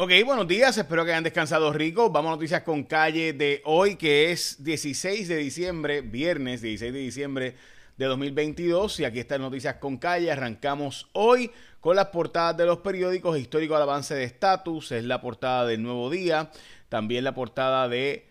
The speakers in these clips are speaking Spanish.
Ok, buenos días, espero que hayan descansado rico. Vamos a noticias con calle de hoy, que es 16 de diciembre, viernes 16 de diciembre de 2022. Y aquí están noticias con calle. Arrancamos hoy con las portadas de los periódicos. Histórico al avance de estatus, es la portada del Nuevo Día. También la portada de...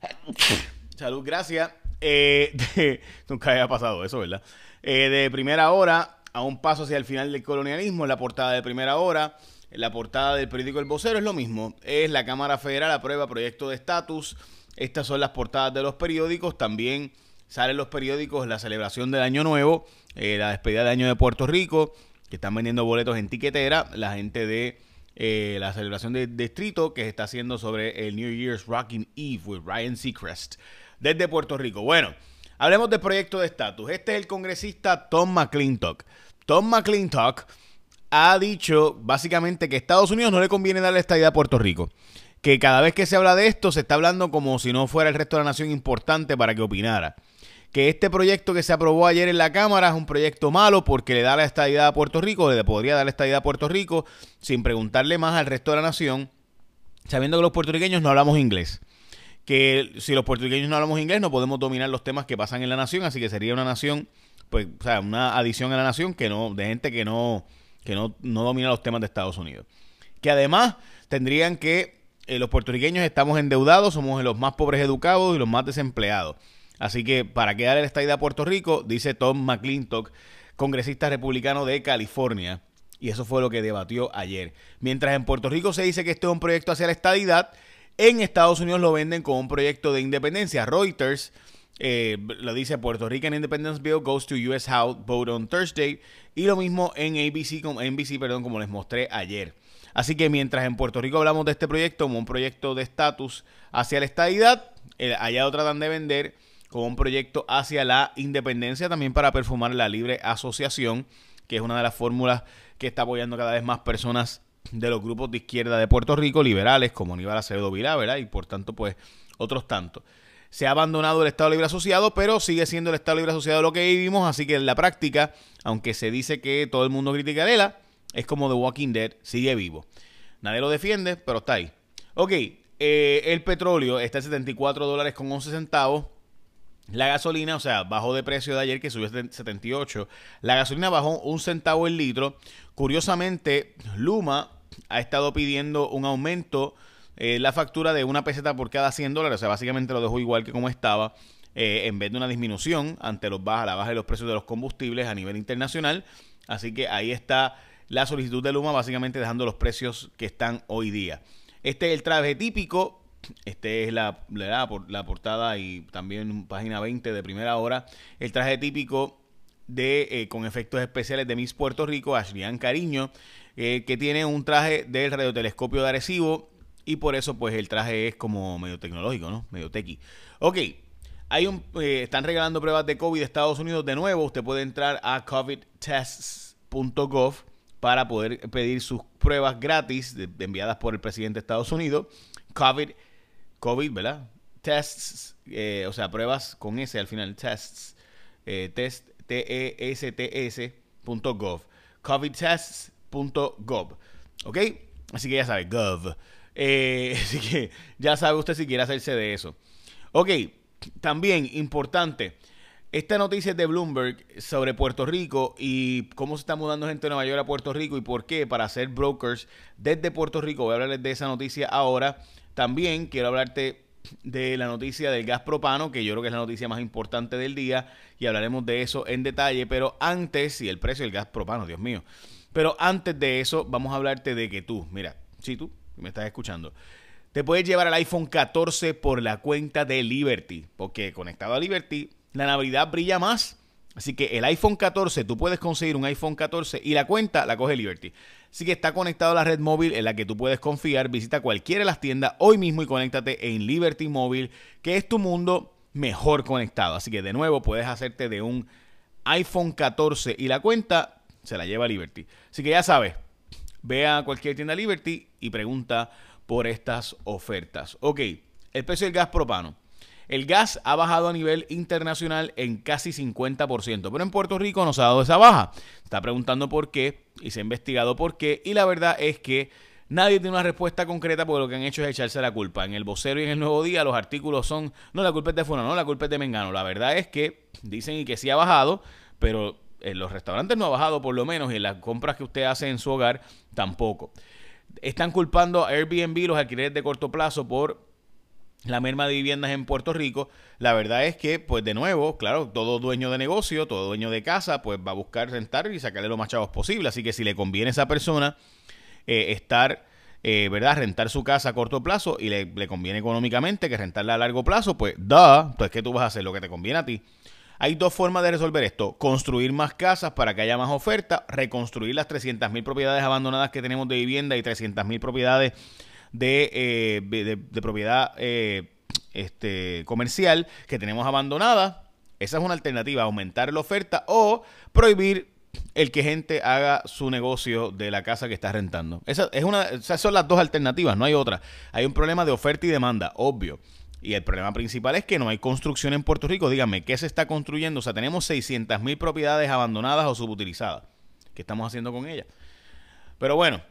Salud, gracias. Eh, nunca había pasado eso, ¿verdad? Eh, de primera hora a un paso hacia el final del colonialismo, la portada de primera hora. La portada del periódico El Vocero es lo mismo. Es la Cámara Federal aprueba proyecto de estatus. Estas son las portadas de los periódicos. También salen los periódicos la celebración del Año Nuevo, eh, la despedida de año de Puerto Rico, que están vendiendo boletos en tiquetera. La gente de eh, la celebración de distrito que se está haciendo sobre el New Year's Rocking Eve with Ryan Seacrest desde Puerto Rico. Bueno, hablemos del proyecto de estatus. Este es el congresista Tom McClintock. Tom McClintock ha dicho básicamente que Estados Unidos no le conviene darle estadía a Puerto Rico. Que cada vez que se habla de esto se está hablando como si no fuera el resto de la nación importante para que opinara. Que este proyecto que se aprobó ayer en la Cámara es un proyecto malo porque le da la estadidad a Puerto Rico, le podría dar la estadidad a Puerto Rico sin preguntarle más al resto de la nación, sabiendo que los puertorriqueños no hablamos inglés. Que si los puertorriqueños no hablamos inglés no podemos dominar los temas que pasan en la nación, así que sería una nación, pues, o sea, una adición a la nación que no, de gente que no, que no, domina los temas de Estados Unidos. Que además tendrían que, eh, los puertorriqueños estamos endeudados, somos los más pobres educados y los más desempleados. Así que, ¿para qué darle esta idea a Puerto Rico? Dice Tom McClintock, congresista republicano de California. Y eso fue lo que debatió ayer. Mientras en Puerto Rico se dice que este es un proyecto hacia la estadidad, en Estados Unidos lo venden como un proyecto de independencia. Reuters eh, lo dice Puerto Rican Independence Bill goes to U.S. House vote on Thursday. Y lo mismo en ABC, NBC, perdón, como les mostré ayer. Así que mientras en Puerto Rico hablamos de este proyecto como un proyecto de estatus hacia la estadidad, allá lo tratan de vender como un proyecto hacia la independencia, también para perfumar la libre asociación, que es una de las fórmulas que está apoyando cada vez más personas de los grupos de izquierda de Puerto Rico, liberales, como Aníbal Acevedo Vilá, ¿verdad? Y por tanto, pues, otros tantos se ha abandonado el Estado Libre Asociado, pero sigue siendo el Estado Libre Asociado lo que vivimos, así que en la práctica, aunque se dice que todo el mundo critica a Lela, es como The Walking Dead, sigue vivo. Nadie lo defiende, pero está ahí. Ok, eh, el petróleo está en 74 dólares con 11 centavos. La gasolina, o sea, bajó de precio de ayer que subió a 78. La gasolina bajó un centavo el litro. Curiosamente, Luma ha estado pidiendo un aumento eh, la factura de una peseta por cada 100 dólares. O sea, básicamente lo dejó igual que como estaba. Eh, en vez de una disminución ante los baja, la baja de los precios de los combustibles a nivel internacional. Así que ahí está la solicitud de Luma, básicamente dejando los precios que están hoy día. Este es el traje típico. Este es la, la, la portada y también página 20 de primera hora. El traje típico de eh, con efectos especiales de Miss Puerto Rico, Ashlian Cariño, que tiene un traje del radiotelescopio de Arecibo y por eso, pues, el traje es como medio tecnológico, ¿no? Medio tequi. Ok. Hay un, eh, están regalando pruebas de COVID de Estados Unidos de nuevo. Usted puede entrar a covidtests.gov para poder pedir sus pruebas gratis enviadas por el presidente de Estados Unidos. COVID, COVID, ¿verdad? Tests, eh, o sea, pruebas con S al final, tests, eh, test, T-E-S-T-S.gov. covidtests.gov. ¿Ok? Así que ya sabe, gov. Eh, así que ya sabe usted si quiere hacerse de eso. Ok, también importante. Esta noticia es de Bloomberg sobre Puerto Rico y cómo se está mudando gente de Nueva York a Puerto Rico y por qué para hacer brokers desde Puerto Rico. Voy a hablarles de esa noticia ahora. También quiero hablarte de la noticia del gas propano, que yo creo que es la noticia más importante del día y hablaremos de eso en detalle. Pero antes, y el precio del gas propano, Dios mío. Pero antes de eso, vamos a hablarte de que tú, mira, si tú me estás escuchando, te puedes llevar el iPhone 14 por la cuenta de Liberty, porque conectado a Liberty, la Navidad brilla más. Así que el iPhone 14, tú puedes conseguir un iPhone 14 y la cuenta la coge Liberty. Así que está conectado a la red móvil en la que tú puedes confiar. Visita cualquiera de las tiendas hoy mismo y conéctate en Liberty Móvil, que es tu mundo mejor conectado. Así que de nuevo puedes hacerte de un iPhone 14 y la cuenta se la lleva Liberty. Así que ya sabes, Ve a cualquier tienda Liberty y pregunta por estas ofertas. Ok, el precio del gas propano. El gas ha bajado a nivel internacional en casi 50%, pero en Puerto Rico no se ha dado esa baja. Está preguntando por qué y se ha investigado por qué y la verdad es que Nadie tiene una respuesta concreta porque lo que han hecho es echarse la culpa. En el vocero y en el nuevo día los artículos son, no, la culpa es de Fulano, no, la culpa es de Mengano. La verdad es que dicen y que sí ha bajado, pero en los restaurantes no ha bajado por lo menos y en las compras que usted hace en su hogar tampoco. Están culpando a Airbnb, los alquileres de corto plazo, por la merma de viviendas en Puerto Rico. La verdad es que, pues de nuevo, claro, todo dueño de negocio, todo dueño de casa, pues va a buscar rentar y sacarle lo más chavos posible. Así que si le conviene a esa persona eh, estar, eh, ¿verdad? Rentar su casa a corto plazo y le, le, conviene económicamente que rentarla a largo plazo, pues da, pues ¿qué tú vas a hacer? Lo que te conviene a ti. Hay dos formas de resolver esto. Construir más casas para que haya más oferta, reconstruir las 300.000 propiedades abandonadas que tenemos de vivienda y 300.000 propiedades de, eh, de, propiedad eh, este, comercial que tenemos abandonadas. Esa es una alternativa, aumentar la oferta o prohibir el que gente haga su negocio de la casa que está rentando. Esa es una, esas son las dos alternativas, no hay otra. Hay un problema de oferta y demanda, obvio. Y el problema principal es que no hay construcción en Puerto Rico. Díganme, ¿qué se está construyendo? O sea, tenemos 600 mil propiedades abandonadas o subutilizadas. ¿Qué estamos haciendo con ellas? Pero bueno,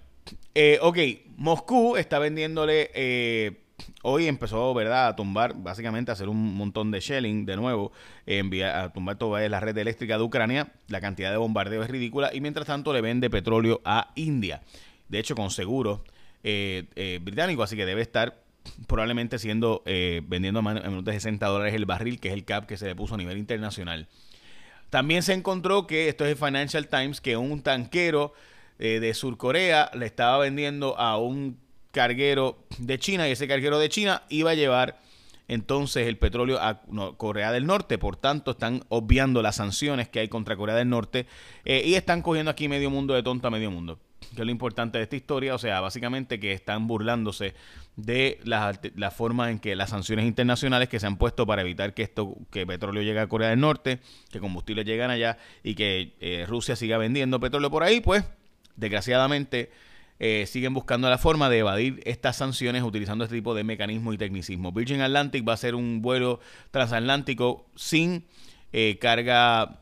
eh, ok, Moscú está vendiéndole... Eh, hoy empezó, ¿verdad?, a tumbar, básicamente a hacer un montón de shelling de nuevo, enviar, a tumbar toda la red eléctrica de Ucrania. La cantidad de bombardeo es ridícula y mientras tanto le vende petróleo a India. De hecho, con seguro eh, eh, británico, así que debe estar probablemente siendo eh, vendiendo a menos de 60 dólares el barril, que es el cap que se le puso a nivel internacional. También se encontró que, esto es el Financial Times, que un tanquero eh, de Surcorea le estaba vendiendo a un carguero de China y ese carguero de China iba a llevar entonces el petróleo a Corea del Norte. Por tanto, están obviando las sanciones que hay contra Corea del Norte eh, y están cogiendo aquí medio mundo de tonto a medio mundo que es lo importante de esta historia, o sea, básicamente que están burlándose de la, la, forma en que las sanciones internacionales que se han puesto para evitar que esto, que petróleo llegue a Corea del Norte, que combustibles lleguen allá y que eh, Rusia siga vendiendo petróleo por ahí, pues desgraciadamente eh, siguen buscando la forma de evadir estas sanciones utilizando este tipo de mecanismo y tecnicismo. Virgin Atlantic va a ser un vuelo transatlántico sin eh, carga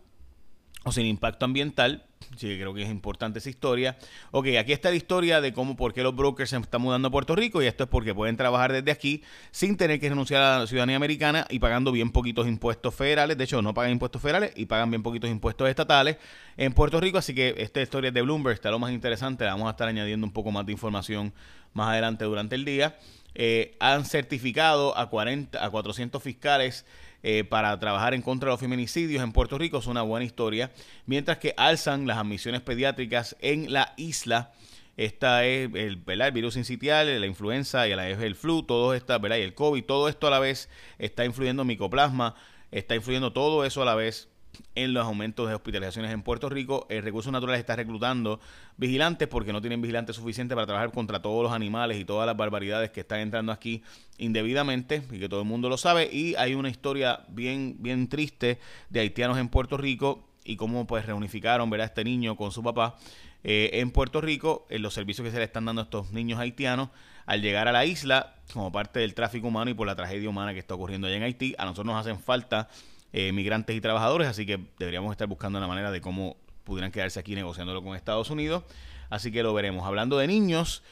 o sin impacto ambiental Sí, creo que es importante esa historia. Ok, aquí está la historia de cómo, por qué los brokers se están mudando a Puerto Rico y esto es porque pueden trabajar desde aquí sin tener que renunciar a la ciudadanía americana y pagando bien poquitos impuestos federales. De hecho, no pagan impuestos federales y pagan bien poquitos impuestos estatales en Puerto Rico. Así que esta historia de Bloomberg está lo más interesante. vamos a estar añadiendo un poco más de información más adelante durante el día. Eh, han certificado a, 40, a 400 fiscales eh, para trabajar en contra de los feminicidios en Puerto Rico. Es una buena historia. Mientras que alzan las admisiones pediátricas en la isla. Esta es el, el virus incitial, la influenza y la, el flu, todo esto, ¿verdad? y el COVID, todo esto a la vez está influyendo micoplasma, está influyendo todo eso a la vez en los aumentos de hospitalizaciones en Puerto Rico. El Recursos Naturales está reclutando vigilantes porque no tienen vigilantes suficientes para trabajar contra todos los animales y todas las barbaridades que están entrando aquí indebidamente y que todo el mundo lo sabe. Y hay una historia bien, bien triste de haitianos en Puerto Rico y cómo pues reunificaron a este niño con su papá eh, en Puerto Rico, en los servicios que se le están dando a estos niños haitianos al llegar a la isla como parte del tráfico humano y por la tragedia humana que está ocurriendo allá en Haití. A nosotros nos hacen falta eh, migrantes y trabajadores, así que deberíamos estar buscando una manera de cómo pudieran quedarse aquí negociándolo con Estados Unidos. Así que lo veremos. Hablando de niños,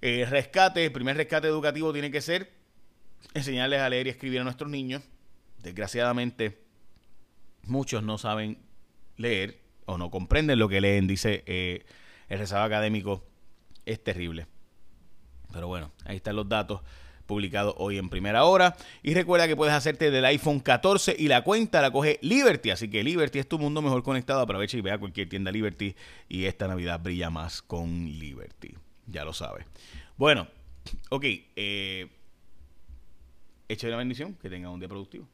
eh, rescate, el primer rescate educativo tiene que ser enseñarles a leer y escribir a nuestros niños. Desgraciadamente, muchos no saben leer o no comprenden lo que leen, dice eh, el rezago académico. Es terrible. Pero bueno, ahí están los datos publicado hoy en primera hora. Y recuerda que puedes hacerte del iPhone 14 y la cuenta la coge Liberty. Así que Liberty es tu mundo mejor conectado. Aprovecha y vea cualquier tienda Liberty. Y esta Navidad brilla más con Liberty. Ya lo sabes. Bueno, ok. Eh, echa la bendición. Que tenga un día productivo.